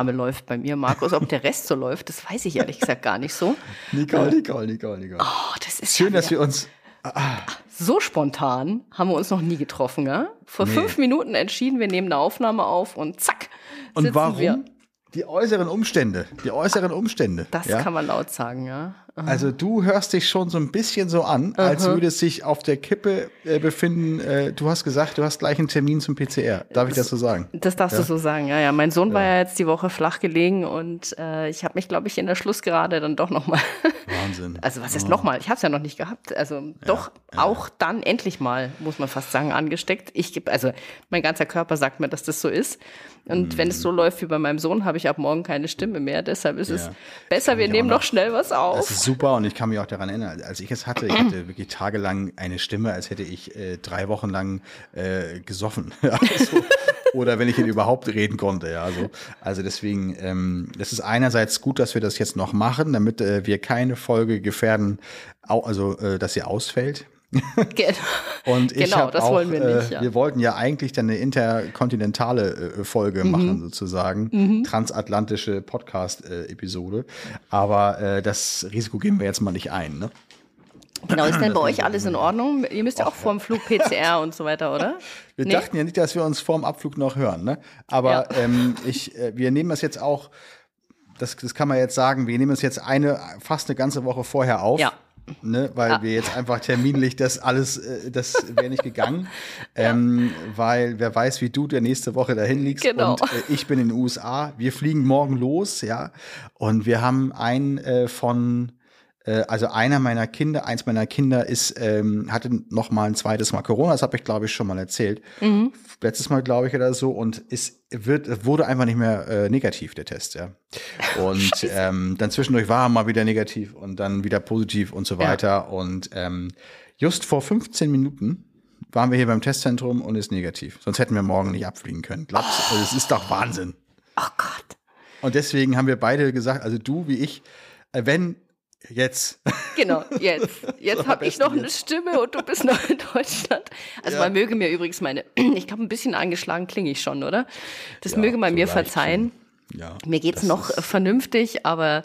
Aufnahme läuft bei mir, Markus. Ob der Rest so läuft, das weiß ich ehrlich gesagt gar nicht so. Nicole, Nicole, Nicole, Nicole. Oh, das ist Schön, ja dass wir uns. so spontan haben wir uns noch nie getroffen, ja? Vor Nee. fünf Minuten entschieden, wir nehmen eine Aufnahme auf und zack. Und warum? Wir. Die äußeren Umstände. Die äußeren Umstände. Das ja? kann man laut sagen, ja. Also du hörst dich schon so ein bisschen so an, als würde es sich auf der Kippe äh, befinden. Äh, du hast gesagt, du hast gleich einen Termin zum PCR. Darf ich das so sagen? Das darfst du so sagen, ja, ja. Mein Sohn war ja jetzt die Woche flach gelegen und äh, ich habe mich, glaube ich, in der Schlussgerade dann doch nochmal, Wahnsinn. also was heißt nochmal? Ich habe es ja noch nicht gehabt. Also doch auch dann endlich mal, muss man fast sagen, angesteckt. Ich gebe, also mein ganzer Körper sagt mir, dass das so ist. Und wenn es so läuft wie bei meinem Sohn, habe ich ab morgen keine Stimme mehr. Deshalb ist es Ja. besser, wir nehmen noch- schnell was auf. Super und ich kann mich auch daran erinnern, als ich es hatte, ich hatte wirklich tagelang eine Stimme, als hätte ich äh, drei Wochen lang äh, gesoffen. Ja, so. Oder wenn ich ihn überhaupt reden konnte. Ja, so. Also deswegen, ähm, das ist einerseits gut, dass wir das jetzt noch machen, damit äh, wir keine Folge gefährden, also äh, dass sie ausfällt. Und ich Genau, das auch, wollen wir nicht, Äh, ja. Wir wollten ja eigentlich dann eine interkontinentale äh, Folge Mhm. machen, sozusagen. Transatlantische Podcast-Episode. Aber äh, das Risiko gehen wir jetzt mal nicht ein. Ne? Genau, ist denn bei euch alles in Ordnung? Ihr müsst ja auch vorm Flug PCR und so weiter, oder? Wir Nee? dachten ja nicht, dass wir uns vorm Abflug noch hören. Ne? Aber Ja. ähm, ich, äh, wir nehmen das jetzt auch, das, das kann man jetzt sagen, wir nehmen es jetzt eine, fast eine ganze Woche vorher auf. Ja. Ne, weil Ja. wir jetzt einfach terminlich das alles, äh, das wäre nicht gegangen. ähm, weil wer weiß, wie du der nächste Woche dahin liegst. Genau. Und äh, ich bin in den USA. Wir fliegen morgen los, ja. Und wir haben einen äh, von, also einer meiner Kinder, eins meiner Kinder ist, ähm, hatte noch mal ein zweites Mal Corona. Das habe ich, glaube ich, schon mal erzählt. Letztes Mal, glaube ich, oder so. Und ist, wird, wurde einfach nicht mehr äh, negativ, der Test, ja. Und ähm, dann zwischendurch war er mal wieder negativ und dann wieder positiv und so Ja. weiter. Und ähm, just vor 15 Minuten waren wir hier beim Testzentrum und ist negativ. Sonst hätten wir morgen nicht abfliegen können. Glaubst du? Also, es ist doch Wahnsinn. Oh Gott. Und deswegen haben wir beide gesagt, also du wie ich, äh, wenn jetzt. Genau, jetzt. Jetzt habe ich noch eine jetzt. Stimme und du bist noch in Deutschland. Also Ja. man möge mir übrigens meine, ich glaube, ein bisschen angeschlagen klinge ich schon, oder? Das Ja, möge man so mir verzeihen. Ja, Mir geht's noch vernünftig, aber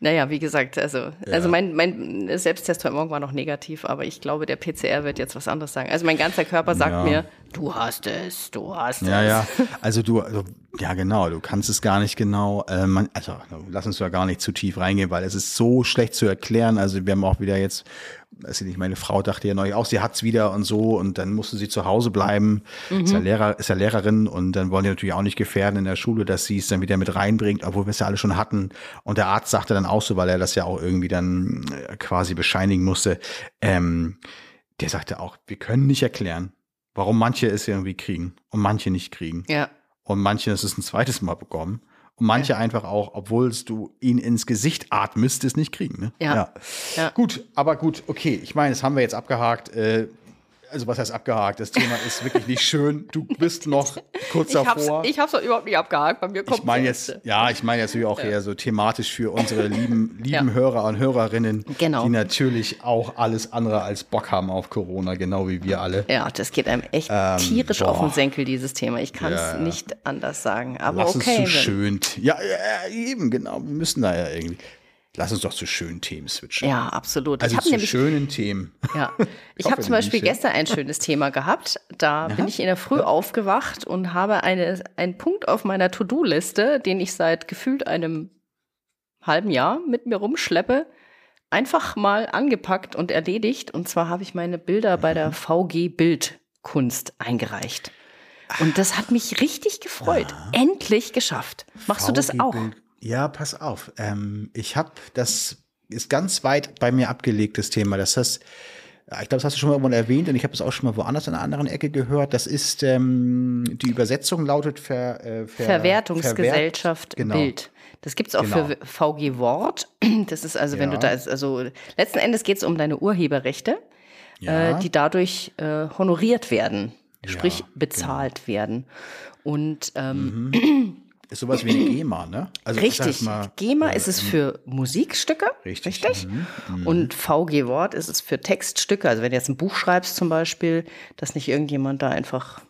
naja, wie gesagt, also, also mein, mein Selbsttest heute Morgen war noch negativ, aber ich glaube, der PCR wird jetzt was anderes sagen. Also mein ganzer Körper sagt Ja. mir, du hast es, du hast Ja, es. ja. Also du, also, ja genau, du kannst es gar nicht genau, äh, man, also lass uns da gar nicht zu tief reingehen, weil es ist so schlecht zu erklären. Also wir haben auch wieder jetzt, weiß ich nicht, meine Frau dachte ja neulich auch, sie hat's wieder und so und dann musste sie zu Hause bleiben. Ist, ja Lehrer, ist ja Lehrerin und dann wollen die natürlich auch nicht gefährden in der Schule, dass sie es dann wieder mit reinbringt, obwohl wir es ja alle schon hatten. Und der Arzt sagte dann auch so, weil er das ja auch irgendwie dann äh, quasi bescheinigen musste, ähm, der sagte auch, wir können nicht erklären, warum manche es irgendwie kriegen und manche nicht kriegen. Ja. Und manche es ein zweites Mal bekommen. Und manche einfach auch, obwohl du ihn ins Gesicht atmest, es nicht kriegen. Ne? Ja. Ja. Gut, aber gut, okay. Ich meine, das haben wir jetzt abgehakt. Äh, also was heißt abgehakt? Das Thema ist wirklich nicht schön. Du bist noch kurz Ich hab's, davor. ich hab's doch überhaupt nicht abgehakt. Bei mir kommt Ich meine jetzt, ja, ich meine jetzt natürlich auch eher so thematisch für unsere lieben, lieben Ja. Hörer und Hörerinnen, Genau. die natürlich auch alles andere als Bock haben auf Corona, genau wie wir alle. Ja, das geht einem echt Ähm, tierisch boah. auf den Senkel, dieses Thema. Ich kann es Ja, ja. nicht anders sagen. Aber Lass okay. uns zu wenn- schön. Ja, ja, eben, genau. Wir müssen da ja irgendwie. Lass uns doch zu schönen Themen switchen. Ja, absolut. Also ich zu nämlich schönen Themen. Ja, ich hoffe, habe zum Beispiel gestern ein schönes Thema gehabt. Da bin ich in der Früh aufgewacht und habe eine, einen Punkt auf meiner To-Do-Liste, den ich seit gefühlt einem halben Jahr mit mir rumschleppe, einfach mal angepackt und erledigt. Und zwar habe ich meine Bilder bei Mhm. der VG Bildkunst eingereicht. Und das hat mich richtig gefreut. Endlich geschafft. Machst du das VG auch? Bild- Ja, pass auf. Ähm, ich habe, das ist ganz weit bei mir abgelegt, das Thema. Das heißt, ich glaube, das hast du schon mal irgendwann erwähnt und ich habe es auch schon mal woanders in einer anderen Ecke gehört. Das ist, ähm, die Übersetzung lautet Ver, äh, Ver, Verwertungsgesellschaft Verwert- genau. Bild. Das gibt's auch Genau. für VG Wort. Das ist also, wenn Ja. du da, also letzten Endes geht es um deine Urheberrechte, Ja. äh, die dadurch äh, honoriert werden, sprich Ja, genau. bezahlt werden. Und ähm, Ist sowas wie eine GEMA, ne? Also, richtig, mal, GEMA äh, ist es für Musikstücke, Richtig. richtig? Mhm, Und VG Wort ist es für Textstücke. Also wenn du jetzt ein Buch schreibst zum Beispiel, dass nicht irgendjemand da einfach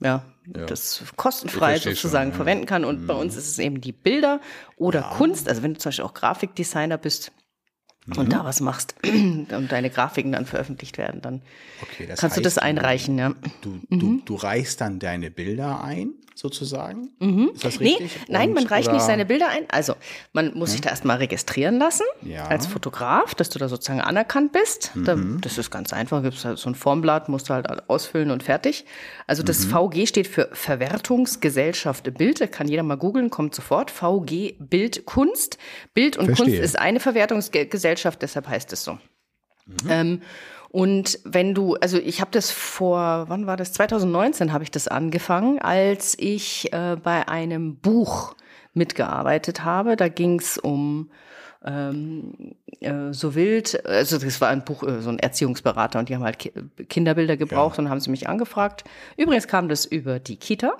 ja, ja. das kostenfrei sozusagen schon, verwenden kann. Und mhm. bei uns ist es eben die Bilder oder ja. Kunst. Also wenn du zum Beispiel auch Grafikdesigner bist, mhm. und da was machst und deine Grafiken dann veröffentlicht werden, dann okay, kannst du das einreichen. Ja. Du, du, mhm. du reichst dann deine Bilder ein sozusagen? Mhm. Ist das richtig? Nee, nein, man reicht oder? nicht seine Bilder ein. Also, man muss hm? sich da erstmal registrieren lassen ja. als Fotograf, dass du da sozusagen anerkannt bist. Mhm. Da, das ist ganz einfach. Gibt halt so ein Formblatt, musst du halt ausfüllen und fertig. Also, das mhm. VG steht für Verwertungsgesellschaft Bild. Da kann jeder mal googeln, kommt sofort. VG Bild Kunst. Bild und Verstehe. Kunst ist eine Verwertungsgesellschaft, deshalb heißt es so. Mhm. Ähm, und wenn du, also ich habe das vor, wann war das? 2019 habe ich das angefangen, als ich äh, bei einem Buch mitgearbeitet habe. Da ging es um ähm, äh, so wild, also das war ein Buch, äh, so ein Erziehungsberater und die haben halt Ki Kinderbilder gebraucht ja. und haben sie mich angefragt. Übrigens kam das über die Kita.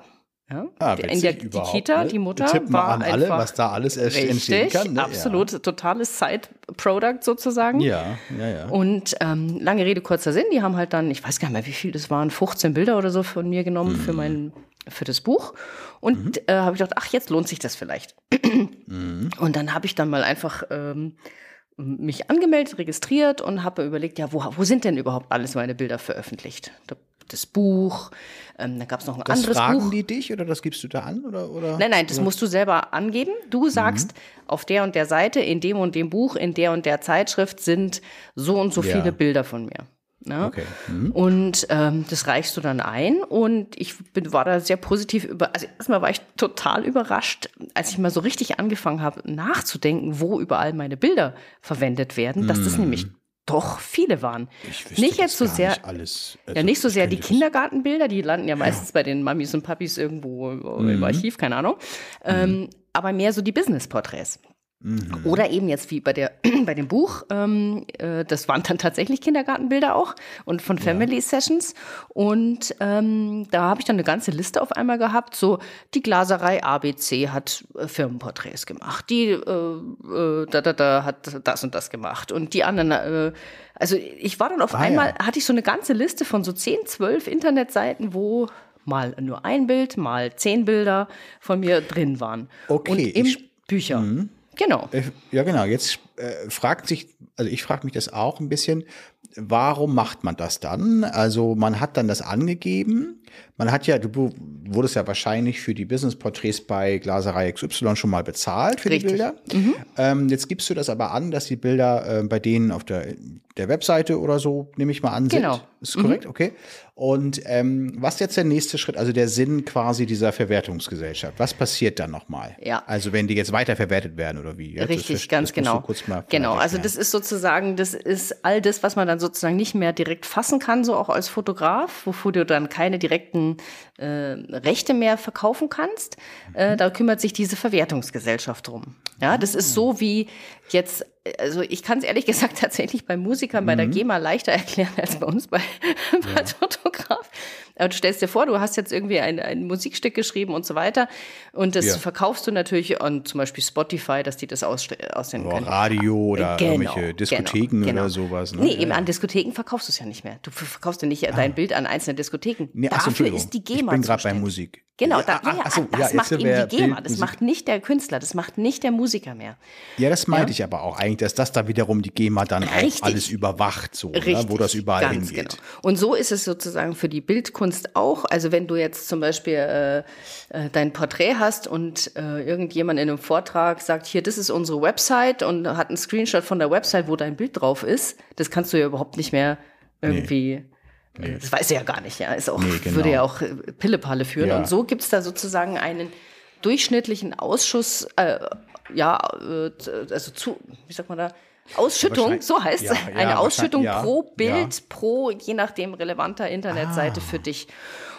Ja, ah, in der die Kita, ne? die Mutter Tippen war an alle, was da alles richtig, entstehen kann. Ne? Absolut, ja. totales Side-Product sozusagen. Ja, ja, ja. Und ähm, lange Rede, kurzer Sinn, die haben halt dann, ich weiß gar nicht mehr, wie viel das waren, 15 Bilder oder so von mir genommen mhm. für mein für das Buch. Und mhm. äh, habe ich gedacht, ach, jetzt lohnt sich das vielleicht. mhm. Und dann habe ich dann mal einfach ähm, mich angemeldet, registriert und habe überlegt, ja, wo, wo sind denn überhaupt alles meine Bilder veröffentlicht? Das Buch. Ähm, da gab es noch ein das anderes fragen Buch. die dich oder das gibst du da an? Oder, oder? Nein, nein, das musst du selber angeben. Du sagst, mhm. auf der und der Seite, in dem und dem Buch, in der und der Zeitschrift sind so und so ja. viele Bilder von mir. Ne? Okay. Mhm. Und ähm, das reichst du dann ein. Und ich bin, war da sehr positiv über. Also erstmal war ich total überrascht, als ich mal so richtig angefangen habe, nachzudenken, wo überall meine Bilder verwendet werden, dass das mhm. nämlich doch viele waren. Ich nicht jetzt so sehr, nicht alles, also ja nicht so sehr die Kindergartenbilder, die landen ja meistens ja. bei den Mamis und Papis irgendwo mhm. im Archiv, keine Ahnung. Mhm. Ähm, aber mehr so die Business-Porträts. Mhm. Oder eben jetzt wie bei, der, bei dem Buch, ähm, äh, das waren dann tatsächlich Kindergartenbilder auch und von Family ja. Sessions. Und ähm, da habe ich dann eine ganze Liste auf einmal gehabt. So, die Glaserei ABC hat äh, Firmenporträts gemacht, die äh, äh, da, da, da hat das und das gemacht. Und die anderen, äh, also ich war dann auf ah, einmal, ja. hatte ich so eine ganze Liste von so 10, 12 Internetseiten, wo mal nur ein Bild, mal zehn Bilder von mir drin waren. Okay. Und im Bücher. Mhm. Genau. Äh, ja, genau. Jetzt äh, fragt sich, also ich frage mich das auch ein bisschen, warum macht man das dann? Also man hat dann das angegeben. Man hat ja, du wurdest ja wahrscheinlich für die Business-Porträts bei Glaserei XY schon mal bezahlt für Richtig. die Bilder. Mhm. Ähm, jetzt gibst du das aber an, dass die Bilder äh, bei denen auf der, der Webseite oder so, nehme ich mal an, sind. Genau. Ist korrekt, mhm. okay. Und ähm, was ist jetzt der nächste Schritt, also der Sinn quasi dieser Verwertungsgesellschaft? Was passiert dann nochmal? Ja. Also wenn die jetzt weiterverwertet werden oder wie? Jetzt Richtig, das, ganz das genau. genau, also das ist sozusagen, das ist all das, was man dann sozusagen nicht mehr direkt fassen kann, so auch als Fotograf, wofür du dann keine direkten äh, Rechte mehr verkaufen kannst. Äh, mhm. da kümmert sich diese Verwertungsgesellschaft drum. Ja, das ist so wie jetzt also ich kann es ehrlich gesagt tatsächlich bei Musikern mhm. bei der mhm. GEMA leichter erklären als bei uns bei, ja. als Fotograf. Aber du stellst dir vor, du hast jetzt irgendwie ein, ein Musikstück geschrieben und so weiter und das ja. verkaufst du natürlich an zum Beispiel Spotify, dass die das aus, aussenden können. Radio oder genau, irgendwelche genau, Diskotheken genau, genau. oder sowas. Ne? Nee, eben an Diskotheken verkaufst du es ja nicht mehr. Du verkaufst ja nicht ah. dein Bild an einzelne Diskotheken. Nee, Dafür ist die GEMA Ich bin gerade bei Musik. Genau, da, ja, ja, so, das macht eben die GEMA, das macht nicht der Künstler, das macht nicht der Musiker mehr. Ja, das meinte ich aber auch eigentlich, dass das da wiederum die GEMA dann Richtig. auch alles überwacht, so, Richtig, ne, wo das überall ganz hingeht. Genau. Und so ist es sozusagen für die Bildkunst auch. Also wenn du jetzt zum Beispiel äh, äh, dein Porträt hast und äh, irgendjemand in einem Vortrag sagt, hier, das ist unsere Website und hat einen Screenshot von der Website, wo dein Bild drauf ist, das kannst du ja überhaupt nicht mehr irgendwie. Nee Nee. Das weiß er ja gar nicht, ja. Ist auch, nee, genau. Würde ja auch äh, Pillepalle führen. Ja. Und so gibt es da sozusagen einen durchschnittlichen Ausschuss, äh, ja, äh, also zu, wie sagt man da? Ausschüttung, so heißt es. Ja, ja, eine Ausschüttung pro Bild, pro je nachdem relevanter Internetseite ah. für dich.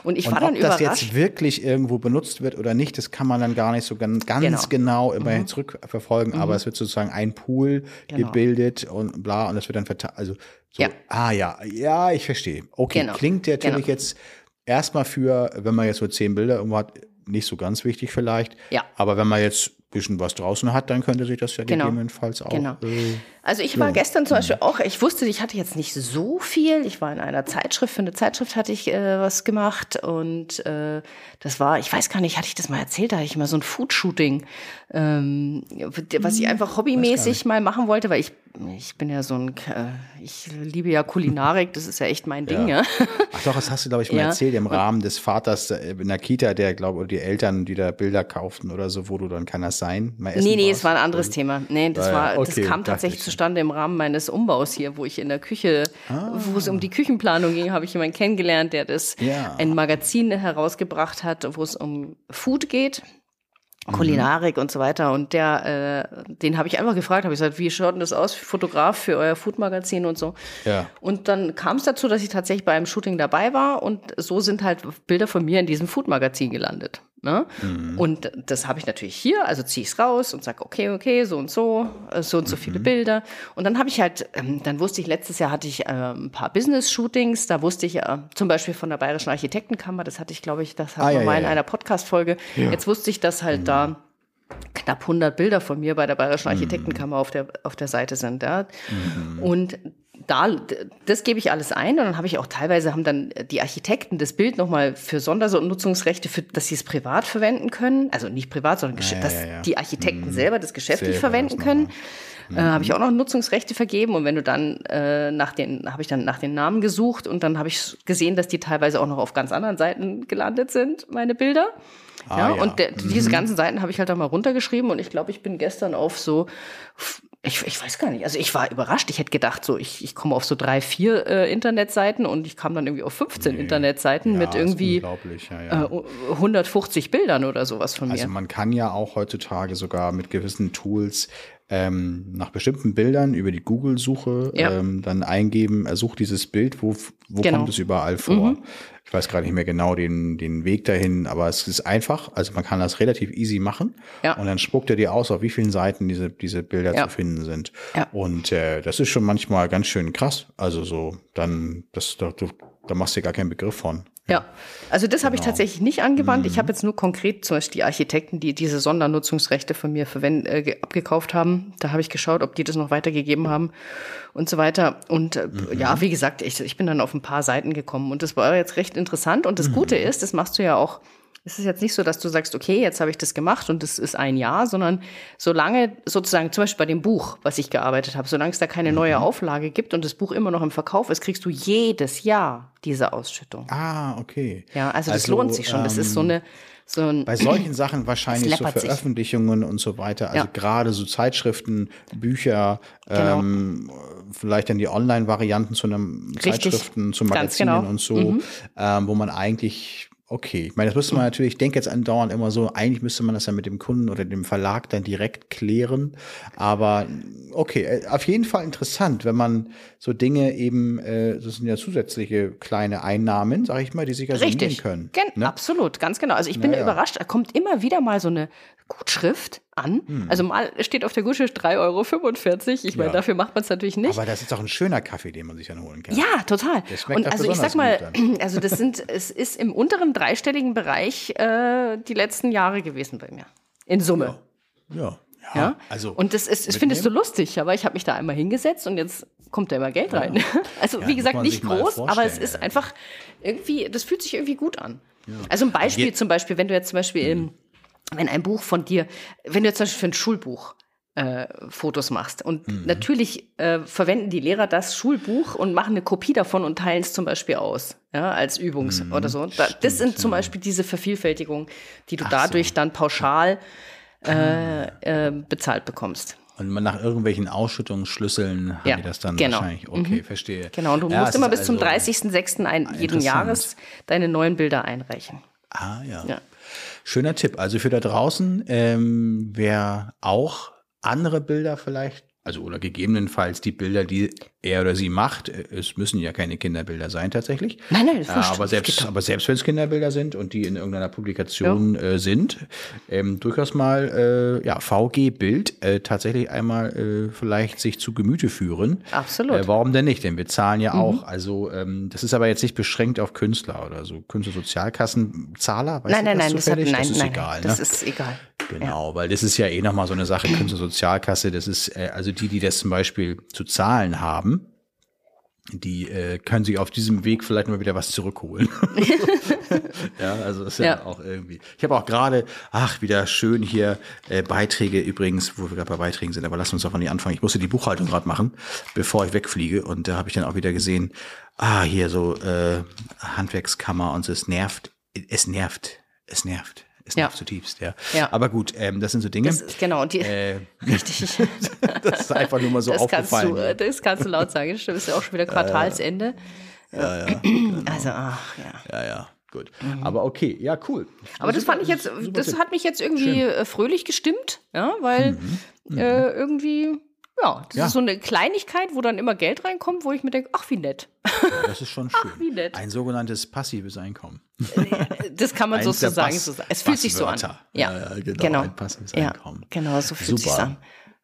Und ich und war dann ob überrascht. Ob das jetzt wirklich irgendwo benutzt wird oder nicht, das kann man dann gar nicht so ganz, genau, genau immerhin mhm. zurückverfolgen. Mhm. Aber es wird sozusagen ein Pool genau. gebildet und bla und das wird dann verteilt. Also so, ja. ah ja, ja, ich verstehe. Okay, genau. klingt natürlich genau. jetzt erstmal für, wenn man jetzt so zehn Bilder irgendwo hat, nicht so ganz wichtig vielleicht. Ja. Aber wenn man jetzt bisschen was draußen hat, dann könnte sich das ja Genau. gegebenenfalls auch. Genau. Äh, Also ich war gestern zum Beispiel auch, ich wusste, ich hatte jetzt nicht so viel. Ich war in einer Zeitschrift, für eine Zeitschrift hatte ich äh, was gemacht und äh, das war, ich weiß gar nicht, hatte ich das mal erzählt, da hatte ich mal so ein Food-Shooting, ähm, was ich einfach hobbymäßig mal machen wollte, weil ich, ich bin ja so ein, äh, ich liebe ja Kulinarik, das ist ja echt mein Ding, ja. Ach doch, das hast du, glaube ich, mal Ja. erzählt im Rahmen des Vaters äh, in der Kita, der, glaube oder die Eltern, die da Bilder kauften oder so, wo du dann kann das sein? Mal essen Nee, nee, es war ein anderes Thema. Nee, das Ja, ja, war, okay, das kam tatsächlich ich. zustande im Rahmen meines Umbaus hier, wo ich in der Küche, wo es um die Küchenplanung ging, habe ich jemanden kennengelernt, der das Ja. ein Magazin herausgebracht hat, wo es um Food geht. Kulinarik und so weiter. Und der, äh, den habe ich einfach gefragt, habe ich gesagt, wie schaut denn das aus, Fotograf für euer Food-Magazin und so. Ja. Und dann kam es dazu, dass ich tatsächlich bei einem Shooting dabei war und so sind halt Bilder von mir in diesem Food-Magazin gelandet. Ne? Und das habe ich natürlich hier, also ziehe ich es raus und sage, okay, okay, so und so, äh, so und so viele Bilder. Und dann habe ich halt, ähm, dann wusste ich, letztes Jahr hatte ich äh, ein paar Business-Shootings, da wusste ich äh, zum Beispiel von der Bayerischen Architektenkammer, das hatte ich, glaube ich, das hatten Ah, wir ja, mal ja, in ja. einer Podcast-Folge. Jetzt wusste ich, dass halt da knapp 100 Bilder von mir bei der Bayerischen Architektenkammer auf der, auf der Seite sind. Ja. Und da, das gebe ich alles ein und dann habe ich auch teilweise haben dann die Architekten das Bild nochmal für Sondernutzungsrechte, für, dass sie es privat verwenden können. Also nicht privat, sondern ja, dass ja, ja. die Architekten selber das geschäftlich Selber verwenden können. Äh, habe ich auch noch Nutzungsrechte vergeben und wenn du dann äh, nach den habe ich dann nach den Namen gesucht und dann habe ich gesehen, dass die teilweise auch noch auf ganz anderen Seiten gelandet sind, meine Bilder. Ah, ja, ja. und der, diese ganzen Seiten habe ich halt da mal runtergeschrieben und ich glaube, ich bin gestern auf so, ich, ich weiß gar nicht, also ich war überrascht. Ich hätte gedacht, so ich, ich komme auf so drei, vier äh, Internetseiten und ich kam dann irgendwie auf 15 Internetseiten Ja, mit irgendwie ja, ja. äh, 150 Bildern oder sowas von mir. Also man kann ja auch heutzutage sogar mit gewissen Tools ähm, nach bestimmten Bildern über die Google-Suche ähm, dann eingeben, er sucht dieses Bild, wo, wo Genau. kommt es überall vor. Ich weiß gerade nicht mehr genau den, den Weg dahin, aber es ist einfach, also man kann das relativ easy machen Ja. und dann spuckt er dir aus, auf wie vielen Seiten diese, diese Bilder Ja. zu finden sind. Ja. Und äh, das ist schon manchmal ganz schön krass. Also so, dann, das, da, da machst du dir gar keinen Begriff von. Ja, also das habe ich Genau. tatsächlich nicht angewandt. Mhm. Ich habe jetzt nur konkret zum Beispiel die Architekten, die diese Sondernutzungsrechte von mir verwend äh, ge- abgekauft haben. Da habe ich geschaut, ob die das noch weitergegeben haben und so weiter. Und äh, Mhm. ja, wie gesagt, ich, ich bin dann auf ein paar Seiten gekommen und das war jetzt recht interessant. Und Mhm. das Gute ist, das machst du ja auch. Es ist jetzt nicht so, dass du sagst, okay, jetzt habe ich das gemacht und das ist ein Jahr, sondern solange sozusagen, zum Beispiel bei dem Buch, was ich gearbeitet habe, solange es da keine Mhm. neue Auflage gibt und das Buch immer noch im Verkauf ist, kriegst du jedes Jahr diese Ausschüttung. Ah, okay. Ja, also das lohnt sich schon. Das ist so ähm, eine, so ein, Bei solchen Sachen wahrscheinlich so läppert sich. Veröffentlichungen und so weiter, also Ja. gerade so Zeitschriften, Bücher, Genau. ähm, vielleicht dann die Online-Varianten zu einem Richtig. Zeitschriften, zu Magazinen genau. und so, ähm, wo man eigentlich Okay, ich meine, das müsste man natürlich, ich denke jetzt andauernd immer so, eigentlich müsste man das ja mit dem Kunden oder dem Verlag dann direkt klären. Aber okay, äh, auf jeden Fall interessant, wenn man so Dinge eben, äh, das sind ja zusätzliche kleine Einnahmen, sage ich mal, die sich ja summieren Richtig. können. Gen ne? Absolut, ganz genau. Also ich bin Ja, ja. überrascht, da kommt immer wieder mal so eine Gutschrift an. Hm. Also mal steht auf der Gutschrift 3,45 Euro. Ich meine, Ja. dafür macht man es natürlich nicht. Aber das ist auch ein schöner Kaffee, den man sich dann holen kann. Ja, total. Der schmeckt Und also ich sag mal, also das sind, es ist im unteren dreistelligen Bereich äh, die letzten Jahre gewesen bei mir. In Summe. Ja. Ja. also. und das ist, ich finde es so lustig, aber ich habe mich da einmal hingesetzt und jetzt kommt da immer Geld rein. Also Ja, wie gesagt, nicht groß, aber es ist ja. einfach irgendwie, das fühlt sich irgendwie gut an. Also ein Beispiel zum Beispiel, wenn du jetzt zum Beispiel, ähm, wenn ein Buch von dir, wenn du jetzt zum Beispiel für ein Schulbuch äh, Fotos machst. Und Mhm. natürlich äh, verwenden die Lehrer das Schulbuch und machen eine Kopie davon und teilen es zum Beispiel aus, ja, als Übungs- Mhm. oder so. Da, das sind zum Beispiel diese Vervielfältigungen, die du dadurch dann pauschal Ah. äh, äh, bezahlt bekommst. Und man nach irgendwelchen Ausschüttungsschlüsseln haben Ja, die das dann genau. wahrscheinlich. Okay, verstehe. Genau, und du Ja, musst immer bis zum also- 30.06. ein, jeden interessant. Jahres deine neuen Bilder einreichen. Ah, ja. Ja. Schöner Tipp. Also für da draußen, ähm, wer auch andere Bilder vielleicht, also oder gegebenenfalls die Bilder, die er oder sie macht, äh, es müssen ja keine Kinderbilder sein tatsächlich. Nein, nein, das ist Ja, wurscht. aber Das selbst, aber selbst wenn es Kinderbilder sind und die in irgendeiner Publikation äh, sind, ähm, durchaus mal äh, ja, VG-Bild äh, tatsächlich einmal äh, vielleicht sich zu Gemüte führen. Absolut. Mhm. Äh, warum denn nicht? Denn wir zahlen ja auch. Also ähm, das ist aber jetzt nicht beschränkt auf Künstler oder so. Künstlersozialkassenzahler, weißt Nein, nein, das nein, das, hat, nein, das ist nein, egal. das ne? ist egal. Genau, weil das ist ja eh nochmal so eine Sache, Künstlersozialkasse, das ist, äh, also die, die das zum Beispiel zu zahlen haben, die äh, können sich auf diesem Weg vielleicht mal wieder was zurückholen. ja, also das ist ja, ja auch irgendwie. Ich habe auch gerade, ach, wieder schön hier äh, Beiträge übrigens, wo wir gerade bei Beiträgen sind, aber lass uns doch mal nicht anfangen. Ich musste die Buchhaltung gerade machen, bevor ich wegfliege. Und da habe ich dann auch wieder gesehen, ah, hier so äh, Handwerkskammer und so, es nervt, es nervt, es nervt. Es nervt ja. zutiefst, ja. ja. Aber gut, ähm, das sind so Dinge. Das ist, genau, die, äh, richtig. das ist einfach nur mal so das aufgefallen. Kannst du, das kannst du laut sagen. Das ist ja auch schon wieder Quartalsende. Ja, ja. Genau. Also, ach, ja. Ja, ja. Gut. Mhm. Aber okay, ja, cool. Aber das, das fand ich jetzt, das hat mich jetzt irgendwie Schön. Äh, fröhlich gestimmt, ja, weil mhm. Mhm. Äh, irgendwie ja, das ja. ist so eine Kleinigkeit, wo dann immer Geld reinkommt, wo ich mir denke, ach, wie nett. Das ist schon schön. Ach, wie nett. Ein sogenanntes passives Einkommen. Das kann man sozusagen so sagen. Es fühlt sich so an. Ja, ja genau, genau. Ein passives Einkommen. Genau, so fühlt Super. sich an.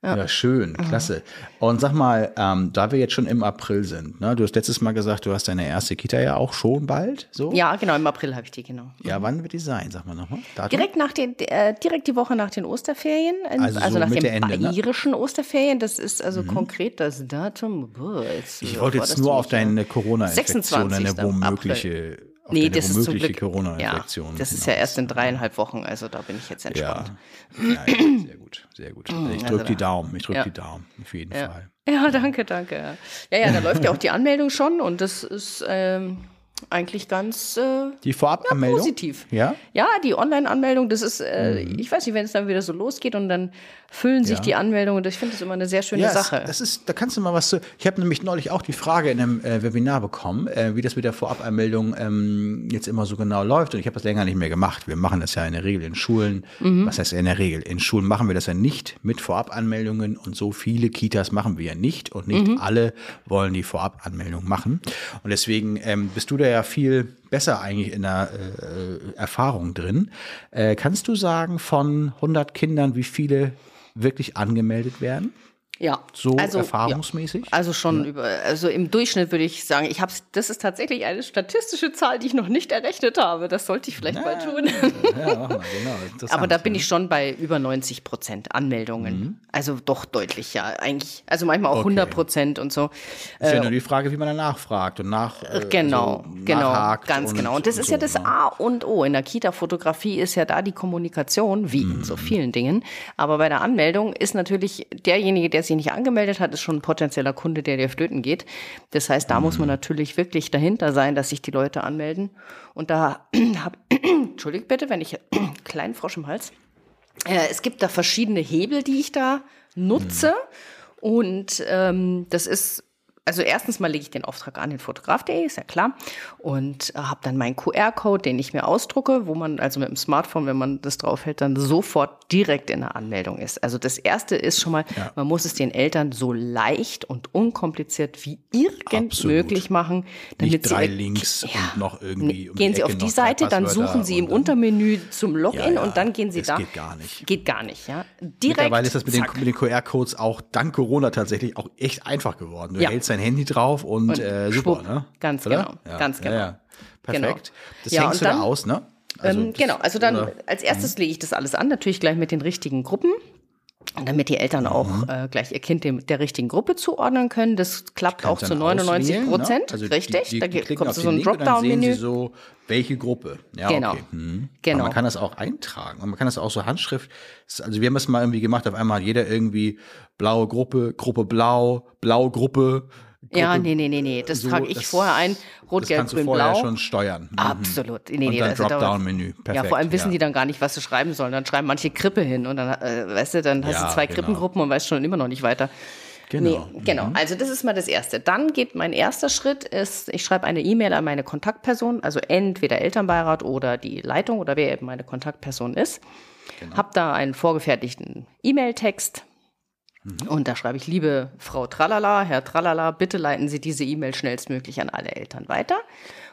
Ja, ja schön, mhm. klasse. Und sag mal, ähm, da wir jetzt schon im April sind, ne, du hast letztes Mal gesagt, du hast deine erste Kita ja auch schon bald, so? Ja, genau, im April habe ich die, genau. Ja, wann wird die sein, sag mal nochmal? Direkt nach den, äh, direkt die Woche nach den Osterferien, also, also so nach den Ende, ne? bayerischen ne? Osterferien, das ist also mhm. konkret das Datum. Boah, jetzt, ich wollte jetzt nur auf deine Corona-Infektion, eine womögliche April nee, das ist zum Glück, Corona-Infektion. Ja, das ist ja erst in dreieinhalb Wochen, also da bin ich jetzt entspannt. Ja, ja, ja sehr gut, sehr gut. Mm, ich drücke also die Daumen, ich drücke ja. die Daumen, auf jeden Fall. Ja, danke, danke. Ja, ja, da läuft ja auch die Anmeldung schon und das ist ähm, eigentlich ganz äh, die Vorabanmeldung ja, positiv. Ja, ja, die Online-Anmeldung, das ist, äh, mhm. ich weiß nicht, wenn es dann wieder so losgeht und dann füllen sich ja. die Anmeldungen. Ich finde das immer eine sehr schöne ja, Sache. Das ist, da kannst du mal was zu. Ich habe nämlich neulich auch die Frage in einem äh, Webinar bekommen, äh, wie das mit der Vorabanmeldung ähm, jetzt immer so genau läuft. Und ich habe das länger nicht mehr gemacht. Wir machen das ja in der Regel in Schulen. Mhm. Was heißt in der Regel? In Schulen machen wir das ja nicht mit Vorabanmeldungen und so viele Kitas machen wir ja nicht und nicht mhm. alle wollen die Vorabanmeldung machen. Und deswegen ähm, bist du da ja viel besser eigentlich in der äh, Erfahrung drin. Äh, kannst du sagen, von 100 Kindern, wie viele wirklich angemeldet werden? Ja. So also, erfahrungsmäßig? Ja. Also schon ja. über, also im Durchschnitt würde ich sagen, ich habe das ist tatsächlich eine statistische Zahl, die ich noch nicht errechnet habe. Das sollte ich vielleicht ja, mal tun. Ja, mal, genau. Aber da bin ich schon bei über 90 Prozent Anmeldungen. Mhm. Also doch deutlich, ja. Eigentlich, also manchmal auch okay. 100 Prozent und so. Ist ja äh, nur die Frage, wie man danach fragt und nach. Äh, genau, so genau, ganz und, genau. Und das ist so, ja das ne? A und O. In der Kita-Fotografie ist ja da die Kommunikation, wie mhm. in so vielen Dingen. Aber bei der Anmeldung ist natürlich derjenige, der sich nicht angemeldet hat, ist schon ein potenzieller Kunde, der dir flöten geht. Das heißt, da mhm. muss man mhm. natürlich wirklich dahinter sein, dass sich die Leute anmelden. Und da habe, entschuldigt bitte, wenn ich kleinen Frosch im Hals. Äh, es gibt da verschiedene Hebel, die ich da nutze. Mhm. Und ähm, das ist also erstens mal lege ich den Auftrag an den Fotograf.de, ist ja klar, und äh, habe dann meinen QR-Code, den ich mir ausdrucke, wo man also mit dem Smartphone, wenn man das draufhält, dann sofort direkt in der Anmeldung ist. Also das erste ist schon mal, ja. man muss es den Eltern so leicht und unkompliziert wie irgend Absolut. möglich machen, damit Nicht drei sie Links ja, und noch irgendwie um gehen Sie auf die Seite, dann suchen Sie im Untermenü zum Login ja, und dann gehen Sie das da. Geht gar nicht. Geht gar nicht, ja. Direkt. Mittlerweile ist das mit den, den QR-Codes auch dank Corona tatsächlich auch echt einfach geworden. Du hältst dein Handy drauf und, und äh, super, ne? Ganz Oder? genau, ja, ganz genau. Ja, ja. Perfekt. Genau. Das hängst du dann, da aus, ne? Also ähm, genau, also dann oder? als erstes mhm. lege ich das alles an, natürlich gleich mit den richtigen Gruppen. Und damit die Eltern auch mhm. äh, gleich ihr Kind dem, der richtigen Gruppe zuordnen können. Das klappt auch zu 99 ne? Prozent. Ne? Also richtig. Die, die, da kommt so ein Dropdown-Menü. so, welche Gruppe. Ja, genau. Okay. Mhm. genau. Aber man kann das auch eintragen. Und man kann das auch so Handschrift. Also wir haben es mal irgendwie gemacht. Auf einmal hat jeder irgendwie blaue Gruppe, Gruppe blau, blaue Gruppe, Gruppe, ja, nee, nee, nee, nee. Das so, trage ich das, vorher ein. Rot, Gelb, Grün, Blau. Das kannst du schon steuern. Mhm. Absolut. Nee, und nee, dann also Dropdown-Menü. Ja, vor allem wissen ja. die dann gar nicht, was sie schreiben sollen. Dann schreiben manche Krippe hin und dann, äh, weißt du, dann hast ja, du zwei genau. Krippengruppen und weißt schon immer noch nicht weiter. Genau. Nee, genau. Mhm. Also das ist mal das Erste. Dann geht mein erster Schritt ist, ich schreibe eine E-Mail an meine Kontaktperson, also entweder Elternbeirat oder die Leitung oder wer eben meine Kontaktperson ist. Genau. Hab da einen vorgefertigten E-Mail-Text Mhm. Und da schreibe ich, liebe Frau Tralala, Herr Tralala, bitte leiten Sie diese E-Mail schnellstmöglich an alle Eltern weiter.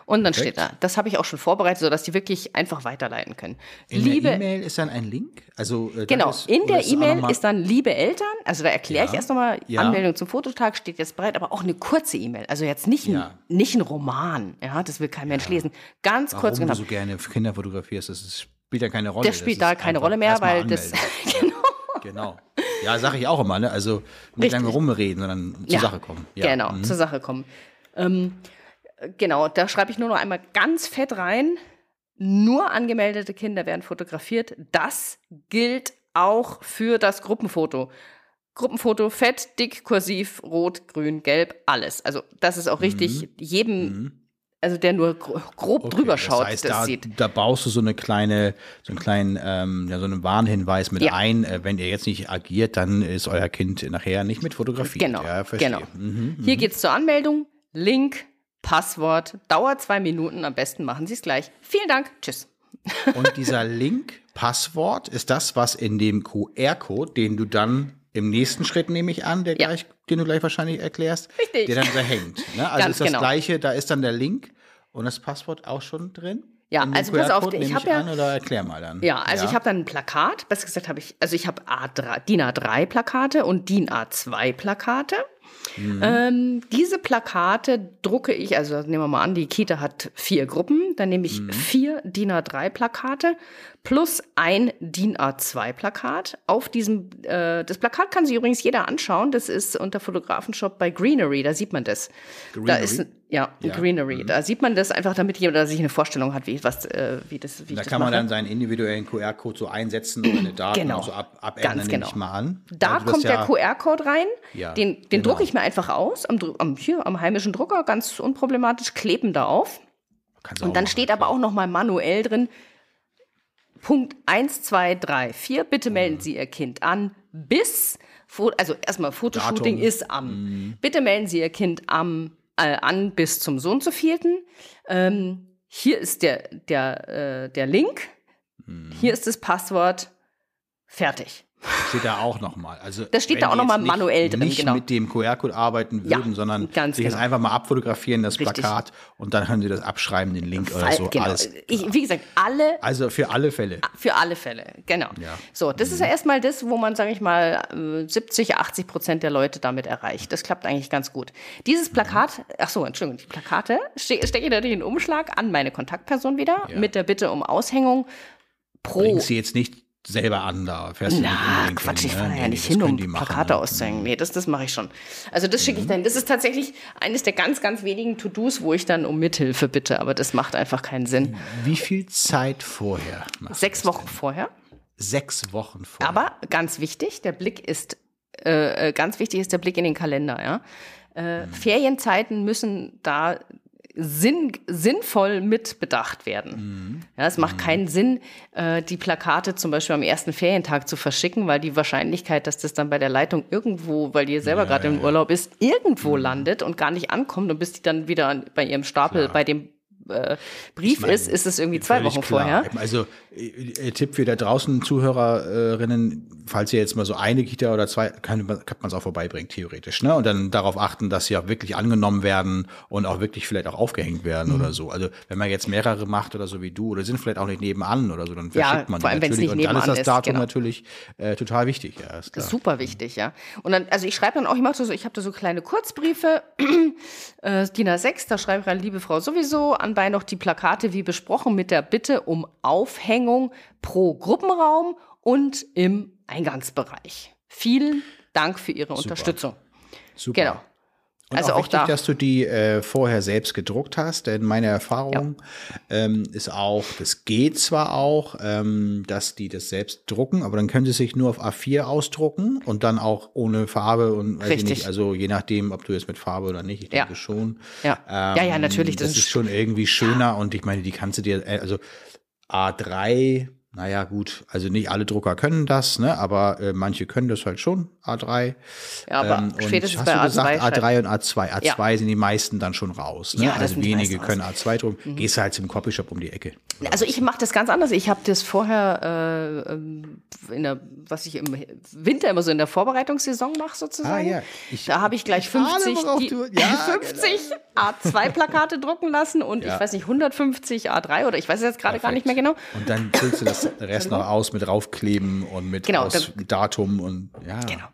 Und dann Perfekt. steht da, das habe ich auch schon vorbereitet, sodass die wirklich einfach weiterleiten können. In liebe, der E-Mail ist dann ein Link? Also, äh, genau, ist, in der E-Mail ist dann liebe Eltern, also da erkläre ja, ich erst nochmal, ja. Anmeldung zum Fototag steht jetzt bereit, aber auch eine kurze E-Mail. Also jetzt nicht, ja. ein, nicht ein Roman, ja, das will kein Mensch lesen. Ganz Warum kurz genau. du so gerne Kinder fotografierst, das ist spielt ja keine Rolle. Der spielt da keine Rolle mehr, weil das. genau. Genau. Ja, sage ich auch immer, ne? Also nicht Richtig. lange rumreden, sondern zur ja, Sache kommen. Ja. Genau, mhm. zur Sache kommen. Ähm, genau, da schreibe ich nur noch einmal ganz fett rein. Nur angemeldete Kinder werden fotografiert. Das gilt auch für das Gruppenfoto. Gruppenfoto fett, dick, kursiv, rot, grün, gelb, alles. Also das ist auch richtig mhm. jedem mhm also der nur grob okay, drüber schaut, das, heißt, das da, sieht. Da baust du so eine kleine, so einen kleinen, ähm, ja, so einen Warnhinweis mit ja. ein. Äh, wenn ihr jetzt nicht agiert, dann ist euer Kind nachher nicht mit fotografiert. Genau, ja, genau. Mhm, Hier mhm. geht's zur Anmeldung. Link, Passwort, dauert zwei Minuten. Am besten machen Sie es gleich. Vielen Dank. Tschüss. Und dieser Link, Passwort, ist das, was in dem QR-Code, den du dann im nächsten Schritt nehme ich an, der ja. gleich, den du gleich wahrscheinlich erklärst, Richtig. der dann da hängt. Ne? Also ist das genau. gleiche, da ist dann der Link und das Passwort auch schon drin. Ja, also pass auf, ich habe ja oder erklär mal dann. Ja, also ja. ich habe dann ein Plakat, besser gesagt habe ich, also ich habe A3, DIN A3 Plakate und DIN A2 Plakate. Mhm. Ähm, diese Plakate drucke ich, also nehmen wir mal an, die Kita hat vier Gruppen, dann nehme ich mhm. vier DIN A3 Plakate plus ein DIN A2 Plakat. Auf diesem, äh, das Plakat kann sich übrigens jeder anschauen, das ist unter Fotografenshop bei Greenery, da sieht man das. Greenery? Da ist, ja, ja. Greenery. Mhm. Da sieht man das einfach, damit jeder sich eine Vorstellung hat, wie, was, äh, wie das wie Da kann man dann seinen individuellen QR-Code so einsetzen und eine Daten genau. so ab, abändern, Ganz genau. ich mal an. Da kommt ja, der QR-Code rein, ja, den, den genau. drucke ich mir einfach aus, am, am, hier am heimischen Drucker, ganz unproblematisch, kleben da auf. Und dann steht aber auch noch mal manuell drin, Punkt 1, 2, 3, 4, bitte melden mhm. Sie Ihr Kind an bis, also erstmal Fotoshooting Datum. ist am, mhm. bitte melden Sie Ihr Kind am äh, an bis zum Sohn zu vierten. Ähm, hier ist der, der, äh, der Link. Mhm. Hier ist das Passwort. Fertig. Steht da auch nochmal. Also, das steht da auch nochmal manuell drin. Nicht genau. mit dem QR-Code arbeiten würden, ja, sondern sich genau. jetzt einfach mal abfotografieren, das Richtig. Plakat, und dann können Sie das abschreiben, den Link Fall, oder so. Genau. Alles. Ich, wie gesagt, alle. Also für alle Fälle. Für alle Fälle, genau. Ja. So, das mhm. ist ja erstmal das, wo man, sage ich mal, 70, 80 Prozent der Leute damit erreicht. Das klappt eigentlich ganz gut. Dieses Plakat, ach so, Entschuldigung, die Plakate ste stecke ich natürlich in Umschlag an meine Kontaktperson wieder ja. mit der Bitte um Aushängung pro. Bringen Sie jetzt nicht selber an, da fährst du Na, nicht Quatsch, ich fahre ja nicht hin, um Plakate ne? auszuhängen. Nee, das, das mache ich schon. Also das schicke ich mhm. dann. Das ist tatsächlich eines der ganz, ganz wenigen To-Dos, wo ich dann um Mithilfe bitte, aber das macht einfach keinen Sinn. Wie viel Zeit vorher? Sechs Wochen vorher. Sechs Wochen vorher. Aber ganz wichtig, der Blick ist, äh, äh ganz wichtig ist der Blick in den Kalender, ja. Äh, hm. Ferienzeiten müssen da sinn, sinnvoll mitbedacht werden. Mhm. Ja, es macht mhm. keinen Sinn, äh, die Plakate zum Beispiel am ersten Ferientag zu verschicken, weil die Wahrscheinlichkeit, dass das dann bei der Leitung irgendwo, weil die selber ja, gerade ja, im Urlaub ist, irgendwo mhm. landet und gar nicht ankommt und bis die dann wieder bei ihrem Stapel Klar. bei dem äh, Brief ich mein, ist, ist es irgendwie zwei Wochen klar. vorher. Also Tipp für da draußen Zuhörerinnen, falls ihr jetzt mal so eine Kita oder zwei, kann, kann man es auch vorbeibringen, theoretisch. Ne? Und dann darauf achten, dass sie auch wirklich angenommen werden und auch wirklich vielleicht auch aufgehängt werden mhm. oder so. Also wenn man jetzt mehrere macht oder so wie du oder sind vielleicht auch nicht nebenan oder so, dann verschickt ja, man vor allem, natürlich. Nicht und dann ist das Datum genau. natürlich äh, total wichtig. Ja, ist klar. Super wichtig, ja. Und dann, also ich schreibe dann auch, ich mache so, ich habe da so kleine Kurzbriefe, äh, DIN A6, da schreibe ich rein, liebe Frau sowieso, anbei noch die Plakate wie besprochen mit der Bitte um Aufhängung pro Gruppenraum und im Eingangsbereich. Vielen Dank für Ihre Super. Unterstützung. Super. Genau. Und also auch, auch wichtig, da. dass du die äh, vorher selbst gedruckt hast, denn meine Erfahrung ja. ähm, ist auch, das geht zwar auch, ähm, dass die das selbst drucken, aber dann können sie sich nur auf A4 ausdrucken und dann auch ohne Farbe und weiß Richtig. ich nicht, also je nachdem, ob du jetzt mit Farbe oder nicht, ich denke ja. schon. Ja. Ähm, ja, ja, natürlich. Das, das ist schon irgendwie schöner und ich meine, die kannst du dir, äh, also A3 naja, gut, also nicht alle Drucker können das, ne? aber äh, manche können das halt schon, A3. Ja, aber ähm, spätestens bei A2. Gesagt, A3 und A2. A2 ja. sind die meisten dann schon raus. Ne? Ja, also wenige können A2 drucken. Mhm. Gehst du halt zum Copyshop um die Ecke. Also ich mache das ganz anders. Ich habe das vorher, äh, ähm, in der, was ich im Winter immer so in der Vorbereitungssaison mache sozusagen. Ah, ja. Ich, da habe ich gleich 50, die, du, ja, 50 genau. A2-Plakate drucken lassen und ich weiß nicht, 150 A3 oder ich weiß jetzt gerade gar nicht mehr genau. Und dann füllst du das Rest noch aus mit raufkleben und mit genau, aus Datum und ja. Genau.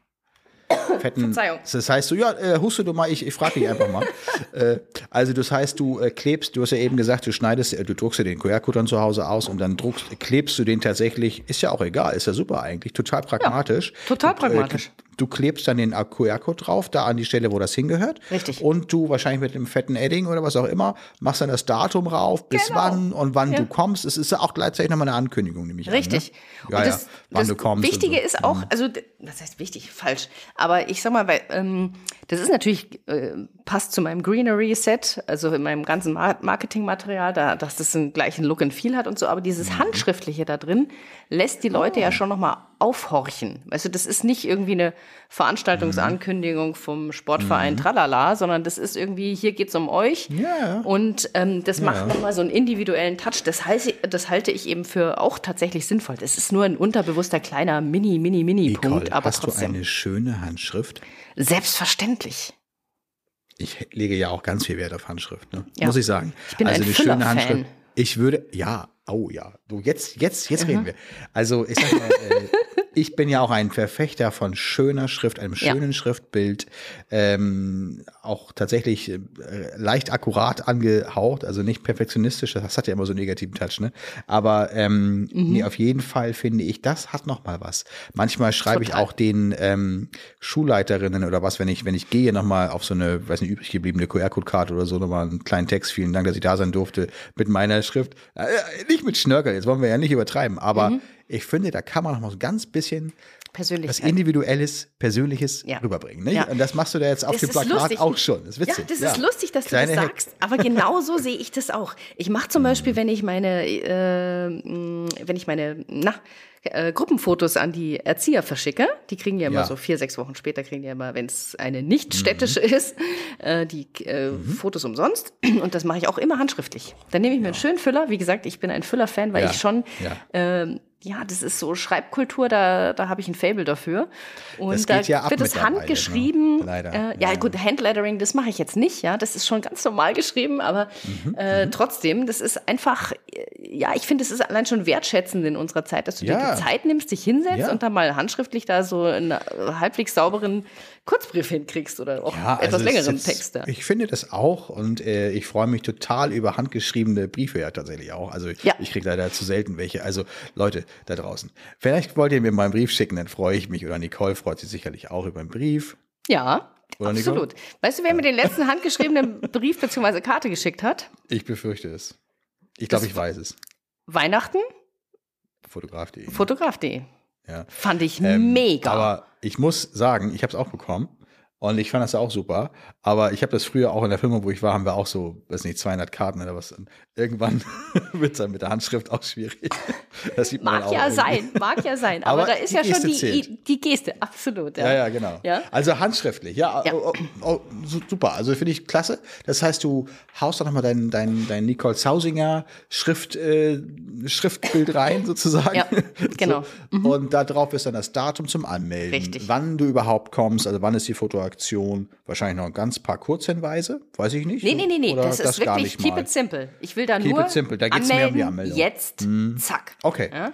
fetten. Verzeihung. Das heißt, du, ja, äh, huste du mal, ich, ich frage dich einfach mal. äh, also, das heißt, du äh, klebst, du hast ja eben gesagt, du schneidest, äh, du druckst dir den QR-Code dann zu Hause aus und dann druckst, klebst du den tatsächlich, ist ja auch egal, ist ja super eigentlich, total pragmatisch. total du, pragmatisch. Äh, du klebst dann den QR-Code drauf, da an die Stelle, wo das hingehört. Richtig. Und du wahrscheinlich mit einem fetten Edding oder was auch immer, machst dann das Datum rauf, bis Genau. wann und wann Ja. du kommst. Es ist ja auch gleichzeitig nochmal eine Ankündigung, nämlich Richtig. An, ne? Ja, und das, ja, wann das du kommst. Wichtige so. Mhm. ist auch, also d- das heißt wichtig, falsch. Aber ich sag mal, weil, ähm, das ist natürlich, äh, passt zu meinem Greenery-Set, also in meinem ganzen Mar Marketingmaterial, da, dass das einen gleichen Look and Feel hat und so, aber dieses Mhm. Handschriftliche da drin lässt die Leute Oh. ja schon nochmal aufhorchen. Weißt du, das ist nicht irgendwie eine Veranstaltungsankündigung vom Sportverein Tralala, sondern das ist irgendwie, hier geht's um euch. Mhm. Ja, ja. Und ähm, das macht nochmal so einen individuellen Touch. Das, heißt, das halte ich eben für auch tatsächlich sinnvoll. Das ist nur ein unterbewusster kleiner Mini, Mini, Mini-Punkt, aber hast trotzdem. du eine schöne Handschrift? Selbstverständlich. Ich lege ja auch ganz viel Wert auf Handschrift, ne? Ja. muss ich sagen. Ich bin also ein eine schöne. Handschrift. Ich würde, ja, oh ja, du jetzt, jetzt, jetzt Mhm. reden wir. Also ich sag mal, äh, ich bin ja auch ein Verfechter von schöner Schrift, einem Ja. schönen Schriftbild, ähm, auch tatsächlich äh, leicht akkurat angehaucht, also nicht perfektionistisch. Das hat ja immer so einen negativen Touch, ne? Aber ähm, Mhm. nee, auf jeden Fall finde ich, das hat noch mal was. Manchmal schreibe ich auch den ähm, Schulleiterinnen oder was, wenn ich, wenn ich gehe, nochmal auf so eine, weiß nicht, übrig gebliebene QR-Code-Karte oder so, nochmal einen kleinen Text, vielen Dank, dass ich da sein durfte, mit meiner Schrift. Äh, nicht mit Schnörkel, jetzt wollen wir ja nicht übertreiben, aber Mhm. Ich finde, da kann man noch mal so ganz bisschen was. Individuelles, Persönliches Ja. rüberbringen. Nicht? Ja. Und das machst du da jetzt auf Das dem Plakat lustig. auch schon. Das ist Ja, witzig. das ist lustig, dass Kleine du das sagst. Aber genau so sehe ich das auch. Ich mache zum Beispiel, wenn ich meine, äh, wenn ich meine, na, äh, Gruppenfotos an die Erzieher verschicke, die kriegen ja immer Ja. Mhm. so vier, sechs Wochen später, kriegen die immer, wenn es eine nicht städtische ist, äh, die äh, Fotos umsonst. Und das mache ich auch immer handschriftlich. Dann nehme ich mir einen schönen Füller. Wie gesagt, ich bin ein Füller-Fan, weil Ja. ich schon Ja. das ist so Schreibkultur, da, da habe ich ein Fable dafür. Und Das da ja wird es ne? handgeschrieben. Leider. Äh, ja, Ja. gut, Handlettering, das mache ich jetzt nicht, ja. Das ist schon ganz normal geschrieben, aber Mhm, äh, trotzdem, das ist einfach, äh, ja, ich finde, es ist allein schon wertschätzend in unserer Zeit, dass du dir Ja. die Zeit nimmst, dich hinsetzt und dann mal handschriftlich da so einen halbwegs sauberen Kurzbrief hinkriegst oder auch Ja, etwas also längeren ist- Text. Ja. Ich finde das auch und äh, ich freue mich total über handgeschriebene Briefe ja tatsächlich auch. Also Ja. ich kriege leider zu selten welche. Also Leute da draußen, vielleicht wollt ihr mir mal einen Brief schicken, dann freue ich mich. Oder Nicole freut sich sicherlich auch über einen Brief. ja. Oder? Absolut. Weißt du, wer mir den letzten handgeschriebenen Brief bzw. Karte geschickt hat? Ich befürchte es. Ich glaube, ich weiß es. Weihnachten, Fotograf.de. Fotograf.de. Ja. Fand ich Ähm, mega. Aber ich muss sagen, ich habe es auch bekommen. Und ich fand das auch super. Aber ich habe das früher auch in der Firma, wo ich war, haben wir auch so, weiß nicht, 200 Karten oder was. Irgendwann wird es dann mit der Handschrift auch schwierig. Das sieht man Mag ja sein, mag ja sein. Aber, Aber da ist die ja schon Geste die, zählt. die Geste, absolut. Ja, ja, genau. Ja? Also handschriftlich, ja, Ja. Oh, oh, oh, su- super. Also finde ich klasse. Das heißt, du haust da nochmal dein, dein, dein Nicole Zausinger Schrift, äh, Schriftbild rein, sozusagen. Ja, genau. So. Und da drauf ist dann das Datum zum Anmelden. Richtig. Wann du überhaupt kommst, also wann ist die Fotoaktion. Wahrscheinlich noch ein ganz paar Kurzhinweise, weiß ich nicht. Nee, nee, nee, nee, Oder das ist gar wirklich keep it simple. Ich will da Keep nur it simple, da geht's mehr um die Anmeldung. Jetzt, zack. Okay. Ja?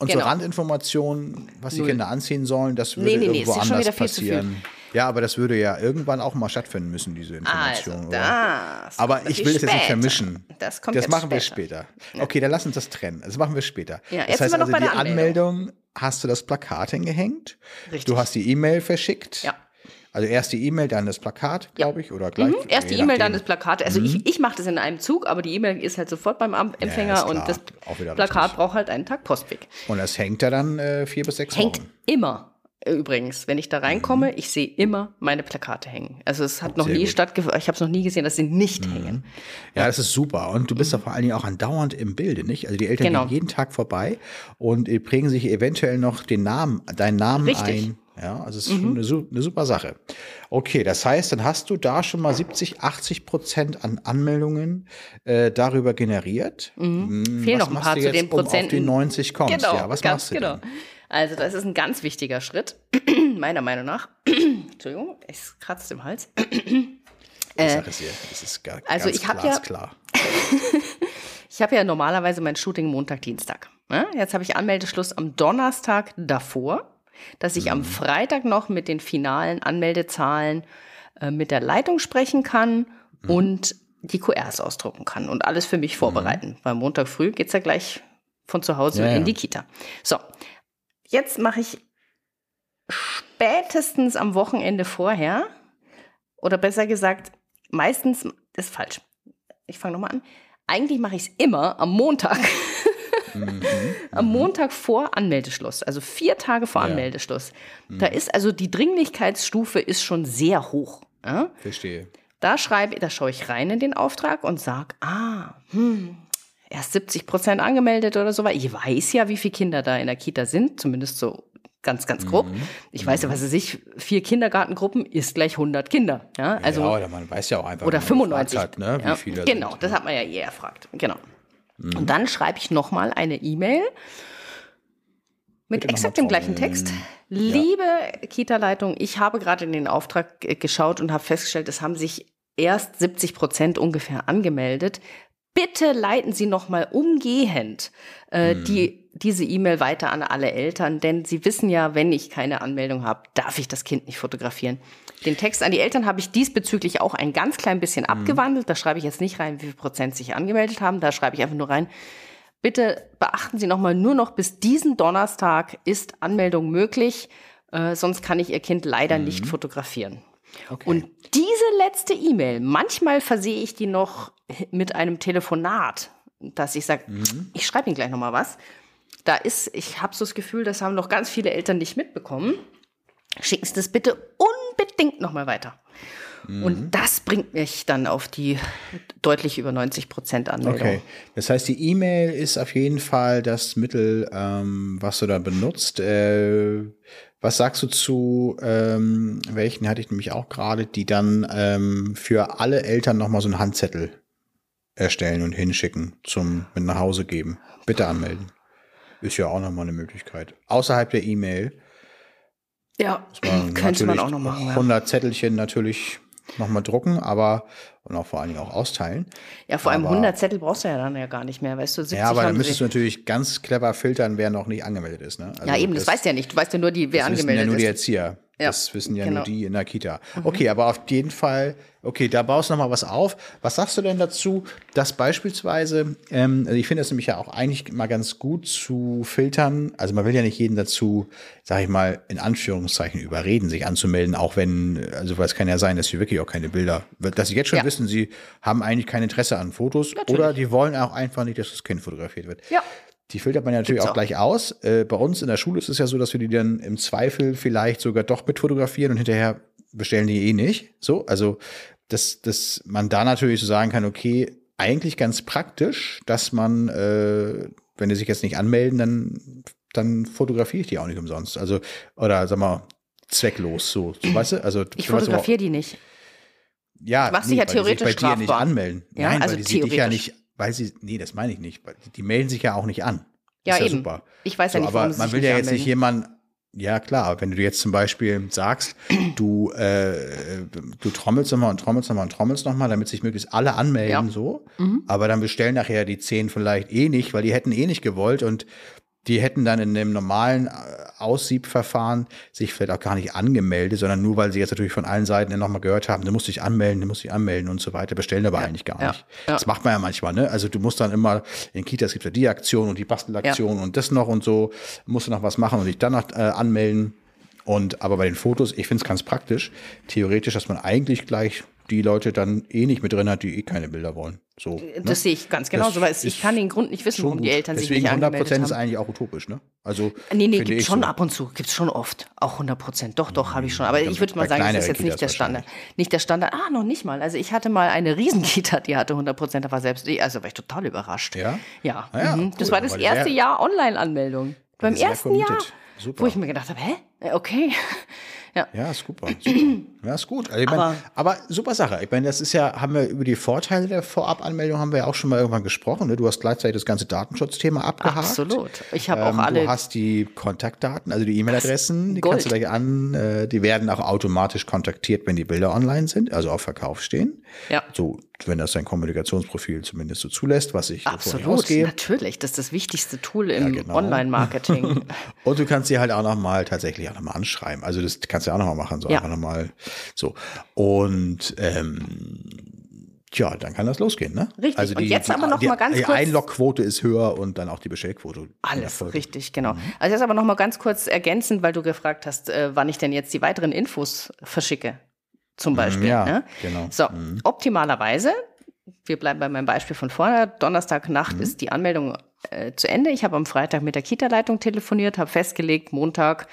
Und Genau. so Randinformationen, was die Null. Kinder anziehen sollen, das würde Nee, nee, nee, irgendwo schon anders passieren. Ja, aber das würde ja irgendwann auch mal stattfinden müssen, diese Also, Information. das Aber ich will das jetzt nicht später. vermischen. Das kommt das machen wir später. später. Okay, dann lass uns das trennen. Das machen wir später. Ja, das jetzt heißt sind wir noch also, bei die Anmeldung. Anmeldung hast du das Plakat hingehängt. Richtig. Du hast die E-Mail verschickt. Ja. Also erst die E-Mail, dann das Plakat, glaube ich, oder gleich. Mhm, Erst die E-Mail, dann. Mhm. das Plakat. Also ich, ich mache das in einem Zug, aber die E-Mail ist halt sofort beim Empfänger ist und das Plakat richtig. braucht halt einen Tag Postweg. Und das hängt ja dann äh, vier bis sechs Hängt Wochen. immer. äh, Übrigens, wenn ich da reinkomme, ich sehe immer meine Plakate hängen. Also es hat noch Sehr nie stattgefunden, ich habe es noch nie gesehen, dass sie nicht hängen. Ja, das ist super. Und du bist ja vor allen Dingen auch andauernd im Bilde, nicht? Also die Eltern Genau. gehen jeden Tag vorbei und äh, prägen sich eventuell noch den Namen, deinen Namen Richtig. Mhm. ein. Ja, also es ist schon eine, eine super Sache. Okay, das heißt, dann hast du da schon mal 70, 80 Prozent an Anmeldungen äh, darüber generiert. Hm, Mhm. Fehlen was noch ein paar du zu jetzt, den um auf Prozenten. die 90 kommst? Genau, ja, was machst du genau. Also das ist ein ganz wichtiger Schritt, meiner Meinung nach. Entschuldigung, es kratzt im Hals. Ich sag es dir, das ist gar, Äh, also ich hab ja- klar. Ich habe ja normalerweise mein Shooting Montag, Dienstag. Ne? Jetzt habe ich Anmeldeschluss am Donnerstag davor. Dass ich am Freitag noch mit den finalen Anmeldezahlen äh, mit der Leitung sprechen kann und die QRs ausdrucken kann und alles für mich vorbereiten. Weil Montag früh geht's ja gleich von zu Hause Ja, in die Kita. So, jetzt mache ich spätestens am Wochenende vorher, oder besser gesagt, meistens ist falsch. Ich fange nochmal an. Eigentlich mache ich es immer am Montag. am Montag vor Anmeldeschluss, also vier Tage vor Ja. Anmeldeschluss. Da ist also die Dringlichkeitsstufe ist schon sehr hoch. Ja? Verstehe. Da schreibe, da schaue ich rein in den Auftrag und sage, ah, hm, erst 70 Prozent angemeldet oder so. Weil ich weiß ja, wie viele Kinder da in der Kita sind, zumindest so ganz, ganz grob. Ich weiß ja, was weiß ich, vier Kindergartengruppen ist gleich 100 Kinder. Ja, also ja, oder man weiß ja auch einfach, oder wenn man 95. gefragt Hat, ne, wie ja, viele genau, sind. das hat man ja eh erfragt. Genau. Und dann schreibe ich nochmal eine E-Mail mit Bitte exakt noch dem gleichen. Text. Liebe Kita-Leitung, ich habe gerade in den Auftrag äh, geschaut und habe festgestellt, es haben sich erst 70 Prozent ungefähr angemeldet. Bitte leiten Sie nochmal umgehend äh, Mhm. die, diese E-Mail weiter an alle Eltern, denn Sie wissen ja, wenn ich keine Anmeldung habe, darf ich das Kind nicht fotografieren. Den Text an die Eltern habe ich diesbezüglich auch ein ganz klein bisschen Mhm. abgewandelt. Da schreibe ich jetzt nicht rein, wie viel Prozent sich angemeldet haben. Da schreibe ich einfach nur rein, Bitte beachten Sie nochmal, nur noch bis diesen Donnerstag ist Anmeldung möglich, äh, sonst kann ich Ihr Kind leider nicht fotografieren. Okay. Und diese letzte E-Mail, manchmal versehe ich die noch mit einem Telefonat, dass ich sage, ich schreibe Ihnen gleich nochmal was. Da ist, ich habe so das Gefühl, das haben noch ganz viele Eltern nicht mitbekommen. Schicken Sie das bitte unbedingt nochmal weiter. Und das bringt mich dann auf die deutlich über 90 Prozent Anmeldung. Okay, das heißt, die E-Mail ist auf jeden Fall das Mittel, ähm, was du da benutzt. Äh, was sagst du zu ähm, welchen hatte ich nämlich auch gerade, die dann ähm, für alle Eltern nochmal so einen Handzettel erstellen und hinschicken zum mit nach Hause geben. Bitte anmelden. Ist ja auch nochmal eine Möglichkeit. Außerhalb der E-Mail. Ja, könnte man auch noch machen. Ja. 100 Zettelchen natürlich nochmal drucken, aber und auch vor allen Dingen auch austeilen. Ja, vor allem Aber- 100 Zettel brauchst du ja dann ja gar nicht mehr, weißt du, 70 Ja, aber dann müsstest du natürlich ganz clever filtern, wer noch nicht angemeldet ist. Ne? Also Ja, eben, das, weißt du ja nicht. Du weißt ja nur, die, wer das wissen ja angemeldet nur die ist. Erzieher. Ja, Das wissen ja genau. nur die in der Kita. Okay, aber auf jeden Fall, okay, da baust du noch mal was auf. Was sagst du denn dazu, dass beispielsweise, ähm, also ich finde das nämlich ja auch eigentlich mal ganz gut zu filtern. Also man will ja nicht jeden dazu, sag ich mal, in Anführungszeichen überreden, sich anzumelden, auch wenn, also weil es kann ja sein, dass sie wirklich auch keine Bilder, dass sie jetzt schon Ja. wissen, sie haben eigentlich kein Interesse an Fotos oder die wollen auch einfach nicht, dass das Kind fotografiert wird. Ja. Die filtert man ja natürlich auch auch. gleich aus. Äh, bei uns in der Schule ist es ja so, dass wir die dann im Zweifel vielleicht sogar doch mit fotografieren und hinterher bestellen die eh nicht. So, also dass, dass man da natürlich so sagen kann, okay, eigentlich ganz praktisch, dass man, äh, wenn die sich jetzt nicht anmelden, dann, dann fotografiere ich die auch nicht umsonst. Also, oder sag mal, zwecklos so. so weißt du? Also, Ich fotografiere die nicht. ja, Du machst dich ja weil die sich theoretisch bei dir nicht strafbar. anmelden. Ja, Nein, also weil die sich dich ja theoretisch. nicht, weil sie, nee, das meine ich nicht. weil Die, melden sich ja auch nicht an. Ja, ist ja eben. super. Ich weiß ja So, nicht, aber man will ja jetzt nicht jemanden, ja klar, wenn du jetzt zum Beispiel sagst, du, äh, du trommelst nochmal und trommelst nochmal und trommelst nochmal, damit sich möglichst alle anmelden, Ja. Mhm. so, aber dann bestellen nachher die zehn vielleicht eh nicht, weil die hätten eh nicht gewollt und die hätten dann in dem normalen äh, Aussiebverfahren sich vielleicht auch gar nicht angemeldet, sondern nur, weil sie jetzt natürlich von allen Seiten nochmal gehört haben, du musst dich anmelden, du musst dich anmelden und so weiter, bestellen aber eigentlich gar ja, nicht. ja. Das macht man ja manchmal, ne? Also du musst dann immer, in Kitas gibt es ja die Aktion und die Bastelaktion und das noch und so, musst du noch was machen und dich dann noch äh, anmelden. Und aber bei den Fotos, ich finde es ganz praktisch, theoretisch, dass man eigentlich gleich die Leute dann eh nicht mit drin hat, die eh keine Bilder wollen. So. ne? Das sehe ich ganz genauso, weil es- ich kann den Grund nicht wissen, warum die. Eltern sich nicht 100 angemeldet Prozent ist haben. eigentlich auch utopisch, ne? Also Nee, nee, gibt ich schon so. ab und zu, gibt es schon oft. Auch 100 Prozent. Doch, doch, habe ich schon. Aber Ja, ich würde mal sagen, das ist jetzt nicht der Standard. Nicht der Standard. Ah, noch nicht mal. Also ich hatte mal eine Riesenkita, die hatte 100 Prozent. Da war selbst ich, also war ich total überrascht. Ja? Ja. Ah ja, mhm. cool. Das war das Aber erste Jahr Online-Anmeldung. Beim ersten Jahr. Super. Wo ich mir gedacht habe, hä? Äh, Okay. Ja. Ja, super. super. Ja, ist gut. Also ich mein, aber, aber, super Sache. Ich meine, das ist ja, haben wir über die Vorteile der Vorabanmeldung haben wir ja auch schon mal irgendwann gesprochen. Ne? Du hast gleichzeitig das ganze Datenschutzthema abgehakt. Absolut. Ich habe ähm, auch alle. Du hast die Kontaktdaten, also die E-Mail-Adressen, die Gold. kannst du gleich an. Äh, die werden auch automatisch kontaktiert, wenn die Bilder online sind, also auf Verkauf stehen. Ja. So, wenn das dein Kommunikationsprofil zumindest so zulässt, was ich Absolut, natürlich. Das ist das wichtigste Tool im ja, genau. Online-Marketing. Und du kannst sie halt auch nochmal tatsächlich auch nochmal anschreiben. Also das kannst du auch nochmal machen, so ja. einfach nochmal so. Und ähm, Tja, dann kann das losgehen, ne? Richtig. Also die, und jetzt die, aber noch die, mal ganz die kurz. Die Einlogquote ist höher und dann auch die Bestellquote. Alles richtig, genau. Mhm. Also jetzt aber noch mal ganz kurz ergänzend, weil du gefragt hast, äh, wann ich denn jetzt die weiteren Infos verschicke, zum mhm, Beispiel. Ja, ne? genau. So, mhm. optimalerweise. Wir bleiben bei meinem Beispiel von vorher. Donnerstagnacht mhm. ist die Anmeldung äh, zu Ende. Ich habe am Freitag mit der Kita-Leitung telefoniert, habe festgelegt, Montag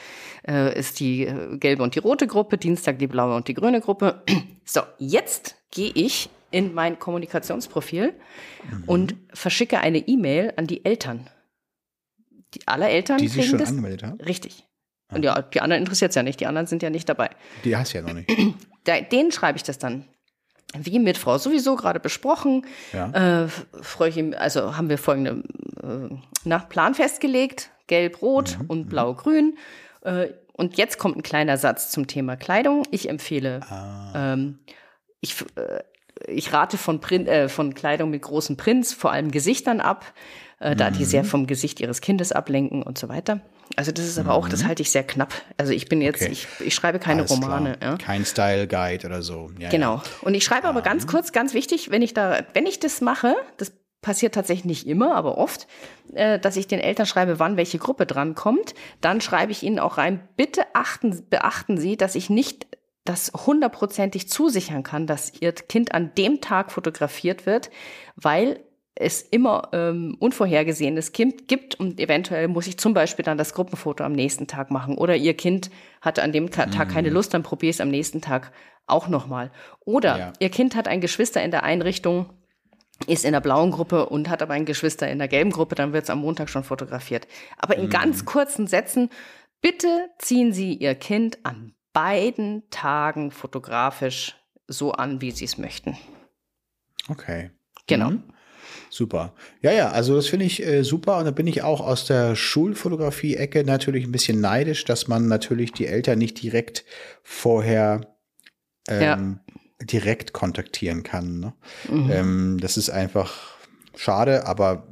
äh, ist die äh, gelbe und die rote Gruppe, Dienstag die blaue und die grüne Gruppe. So, jetzt gehe ich in mein Kommunikationsprofil mhm. und verschicke eine E-Mail an die Eltern. Die alle Eltern die sich schon das, angemeldet haben? Richtig. Und ja, die anderen interessiert es ja nicht. Die anderen sind ja nicht dabei. Die hast du ja noch nicht. denen schreibe ich das dann wie mit Frau sowieso gerade besprochen, ja. äh, freue ich ihm, also haben wir folgende äh, nach Plan festgelegt: Gelb, Rot mhm. und mhm. Blau, Grün. Äh, und jetzt kommt ein kleiner Satz zum Thema Kleidung. Ich empfehle, ah. ähm, ich, äh, ich rate von, Print, äh, von Kleidung mit großen Prints, vor allem Gesichtern ab, äh, da die sehr mhm. vom Gesicht ihres Kindes ablenken und so weiter. Also das ist aber auch, das mhm. halte ich sehr knapp. Also ich bin jetzt, okay. ich, ich schreibe keine Alles Romane. Ja. Kein Style Guide oder so. Ja, genau. Und ich schreibe aber ganz kurz, ganz wichtig, wenn ich da, wenn ich das mache, das passiert tatsächlich nicht immer, aber oft, äh, dass ich den Eltern schreibe, wann welche Gruppe dran kommt. Dann schreibe ich ihnen auch rein, bitte achten, beachten Sie, dass ich nicht das hundertprozentig zusichern kann, dass Ihr Kind an dem Tag fotografiert wird, weil es immer ähm, Unvorhergesehenes Kind gibt und eventuell muss ich zum Beispiel dann das Gruppenfoto am nächsten Tag machen oder ihr Kind hatte an dem Tag mhm. keine Lust, dann probiere es am nächsten Tag auch nochmal. Oder ja. ihr Kind hat ein Geschwister in der Einrichtung, ist in der blauen Gruppe und hat aber ein Geschwister in der gelben Gruppe, dann wird es am Montag schon fotografiert. Aber in mhm. ganz kurzen Sätzen, bitte ziehen Sie Ihr Kind an beiden Tagen fotografisch so an, wie Sie es möchten. Okay. Genau. Mhm. Super. Ja, ja, also das finde ich äh, super und da bin ich auch aus der Schulfotografie-Ecke natürlich ein bisschen neidisch, dass man natürlich die Eltern nicht direkt vorher ähm, ja. direkt kontaktieren kann. Ne? Mhm. Ähm, das ist einfach schade, aber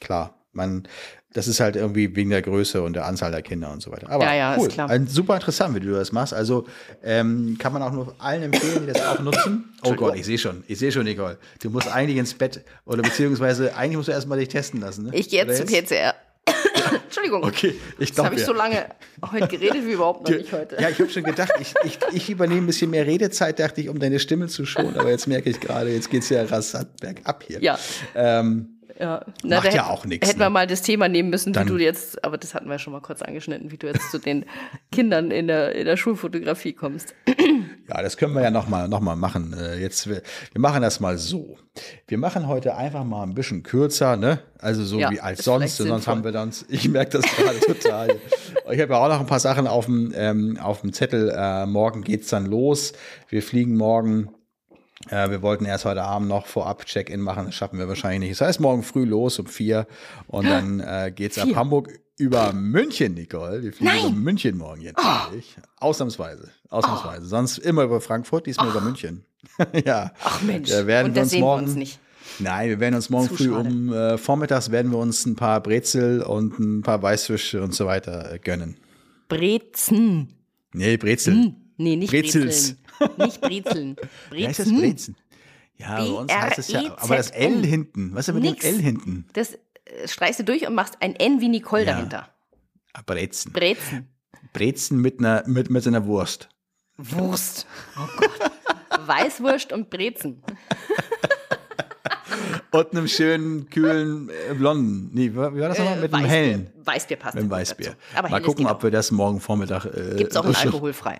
klar, man das ist halt irgendwie wegen der Größe und der Anzahl der Kinder und so weiter. Aber ja, ja, cool. ist klar. Ein, super interessant, wie du das machst. Also ähm, kann man auch nur allen empfehlen, die das auch nutzen. Oh Gott, ich sehe schon. Ich sehe schon, Nicole. Du musst eigentlich ins Bett oder beziehungsweise eigentlich musst du erstmal dich testen lassen. Ne? Ich gehe jetzt zum PCR. Entschuldigung. Okay, ich glaube. habe ich so lange heute geredet wie überhaupt noch nicht heute. Ja, ich habe schon gedacht, ich, ich, ich übernehme ein bisschen mehr Redezeit, dachte ich, um deine Stimme zu schonen. Aber jetzt merke ich gerade, jetzt geht es ja rasant bergab hier. Ja. Ähm, ja. Na, Macht ja auch nichts. Hätten ne? wir mal das Thema nehmen müssen, Dann, wie du jetzt, aber das hatten wir schon mal kurz angeschnitten, wie du jetzt zu den Kindern in der, in der Schulfotografie kommst. Ja, das können wir ja nochmal noch mal machen. Äh, jetzt, wir, wir machen das mal so. Wir machen heute einfach mal ein bisschen kürzer, ne? Also so ja, wie als sonst. Sonst haben wir dann, ich merke das gerade total. Ich habe ja auch noch ein paar Sachen auf dem, ähm, auf dem Zettel. Äh, morgen geht's dann los. Wir fliegen morgen äh, wir wollten erst heute Abend noch vorab Check-in machen, das schaffen wir wahrscheinlich nicht. Das heißt, morgen früh los um vier und dann äh, geht's ab Hamburg über München, Nicole. Wir fliegen Nein. über München morgen jetzt. Oh. Ausnahmsweise. Ausnahmsweise. Oh. Sonst immer über Frankfurt, diesmal oh. über München. ja. Ach Mensch. Da werden und wir uns morgen. Wir uns nicht. Nein, wir werden uns morgen Zu früh schade. um äh, vormittags werden wir uns ein paar Brezel und ein paar Weißfische und so weiter äh, gönnen. Brezen. Nee, Brezel. Hm. Nee, nicht Brezels. Brezeln. Nicht Brezeln. Brezen. heißt das Brezen? Ja, bei uns heißt es ja, aber das L hinten. Was ist denn mit dem L hinten? Das äh, streichst du durch und machst ein N wie Nicole ja. dahinter. Ah, Brezen. Brezen. Brezen mit einer, mit, mit einer Wurst. Wurst. Oh Gott. Weißwurst und Brezen. und einem schönen, kühlen, äh, blonden. Nee, wie war das nochmal? Äh, mit einem hellen. Weißbier passt. Mit einem Weißbier. Mal gucken, ob wir das morgen Vormittag. Äh, Gibt es auch ein alkoholfrei.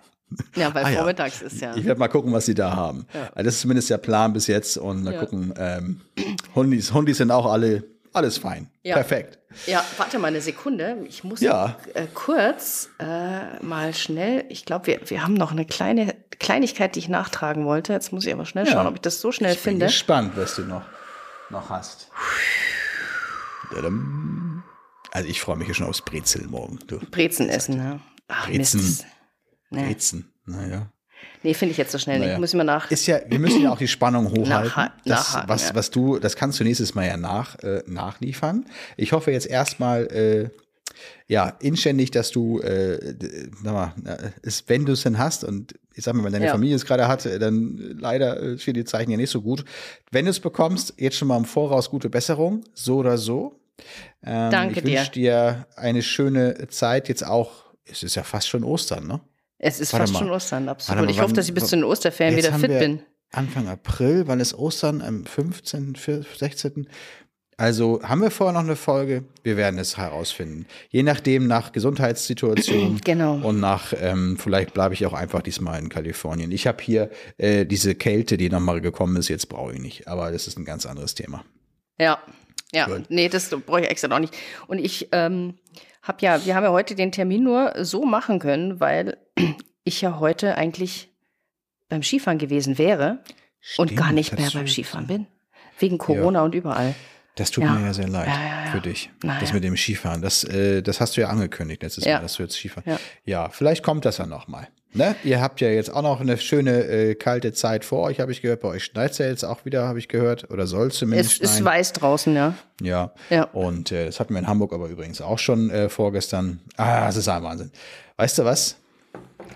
Ja, weil ah, vormittags ja. ist ja. Ich werde mal gucken, was sie da haben. Ja. Also das ist zumindest der Plan bis jetzt und mal ja. gucken. Ähm, Hundis, Hundis sind auch alle alles fein. Perfekt. Ja, warte mal eine Sekunde. Ich muss Ja. äh, kurz äh, mal schnell, ich glaube, wir, wir haben noch eine kleine Kleinigkeit, die ich nachtragen wollte. Jetzt muss ich aber schnell schauen, ob ich das so schnell Ich bin finde. gespannt, was du noch, noch hast. Also ich freue mich ja schon aufs Brezel morgen. Du. Brezen essen, ne? Ach, Brezen. Mist. Nee, Brezen. Naja. nee finde ich jetzt so schnell Naja. nicht. Muss ich mal nach. Ist ja, wir müssen ja auch die Spannung hochhalten. Nachha- das, nachhaken, was, ja. was du, das kannst du nächstes Mal ja nach, äh, nachliefern. Ich hoffe jetzt erstmal, äh, ja, inständig, dass du, äh, sag mal, ist, wenn du es denn hast und ich sag mal, wenn deine Ja. Familie es gerade hat, äh, dann äh, leider äh, stehen die Zeichen ja nicht so gut. Wenn du es bekommst, jetzt schon mal im Voraus gute Besserung, so oder so. Ähm, Danke ich wünsche dir. dir eine schöne Zeit jetzt auch. Es ist ja fast schon Ostern, ne? Es ist Warte fast mal. schon Ostern, absolut. mal, Ich hoffe, dass ich bis zu den Osterferien wieder fit bin. Anfang April, wann ist Ostern? Am 15., 16. Also haben wir vorher noch eine Folge? Wir werden es herausfinden. Je nachdem, nach Gesundheitssituation. Genau. Und nach, ähm, vielleicht bleibe ich auch einfach diesmal in Kalifornien. Ich habe hier äh, diese Kälte, die nochmal gekommen ist, jetzt brauche ich nicht. Aber das ist ein ganz anderes Thema. Ja, ja. Gut. Nee, das brauche ich extra noch nicht. Und ich ähm, habe ja, wir haben ja heute den Termin nur so machen können, weil ich ja heute eigentlich beim Skifahren gewesen wäre und Stimmt, gar nicht mehr beim. Skifahren bin. Wegen Corona und überall. Das tut Ja. mir ja sehr leid Ja, ja, für dich. Na das mit dem Skifahren. Das, äh, das hast du ja angekündigt letztes Ja. Mal, dass du jetzt Skifahren. Ja. Ja, vielleicht kommt das ja nochmal. Ne? Ihr habt ja jetzt auch noch eine schöne äh, kalte Zeit vor euch, habe ich gehört. Bei euch schneit es ja jetzt auch wieder, habe ich gehört. Oder soll zumindest Es ist schneien. weiß draußen, ja. Ja. Ja. Und äh, das hatten wir in Hamburg aber übrigens auch schon äh, vorgestern. Ah, das ist ein Wahnsinn. Weißt du was?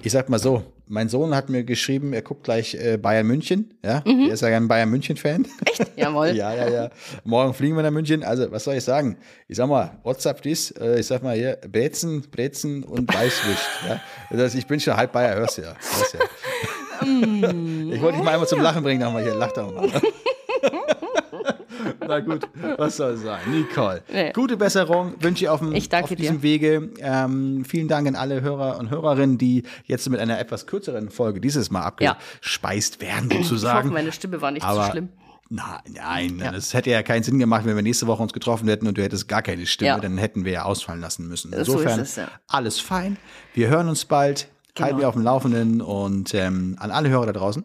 Ich sag mal so, mein Sohn hat mir geschrieben, er guckt gleich äh, Bayern München. Ja, Mhm. er ist ja ein Bayern München-Fan. Jawohl. Ja, ja, ja. Morgen fliegen wir nach München. Also, was soll ich sagen? Ich sag mal, WhatsApp dies, äh, ich sag mal hier, Brezen, Brezen und Weißwürst. ja. Das, ich bin schon halb Bayer, hörst du ja. Hörst ja. Mm. ich wollte dich mal einmal zum Lachen bringen, nochmal hier, lach doch mal. Na gut, was soll sein? Nicole, Nee. gute Besserung wünsche ich auf, dem, Ich auf diesem dir. Wege. Ähm, vielen Dank an alle Hörer und Hörerinnen, die jetzt mit einer etwas kürzeren Folge dieses Mal Ja. abgespeist werden, Ich hoffe, sozusagen. meine Stimme war nicht Aber zu schlimm. na, nein, das hätte ja keinen Sinn gemacht, wenn wir nächste Woche uns getroffen hätten und du hättest gar keine Stimme, Ja. dann hätten wir ja ausfallen lassen müssen. So Insofern ist es, ja. alles fein. Wir hören uns bald, halten Genau. wir auf dem Laufenden und ähm, an alle Hörer da draußen.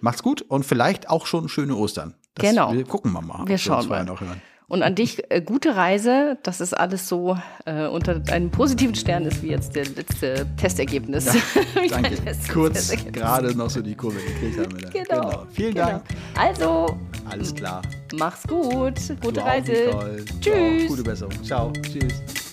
Macht's gut und vielleicht auch schon schöne Ostern. Das, Genau. Wir gucken wir mal. Wir schauen mal. Noch hören. Und an dich äh, gute Reise, dass es alles so äh, unter einem positiven Stern ist, wie jetzt der letzte Testergebnis. Dein Danke. Kurz gerade noch so die Kurve gekriegt haben. Wir da. Genau. Vielen genau. Dank. Also, Alles klar. mach's gut. Gute Du Reise. Tschüss. auch. Gute Besserung. Ciao. Tschüss.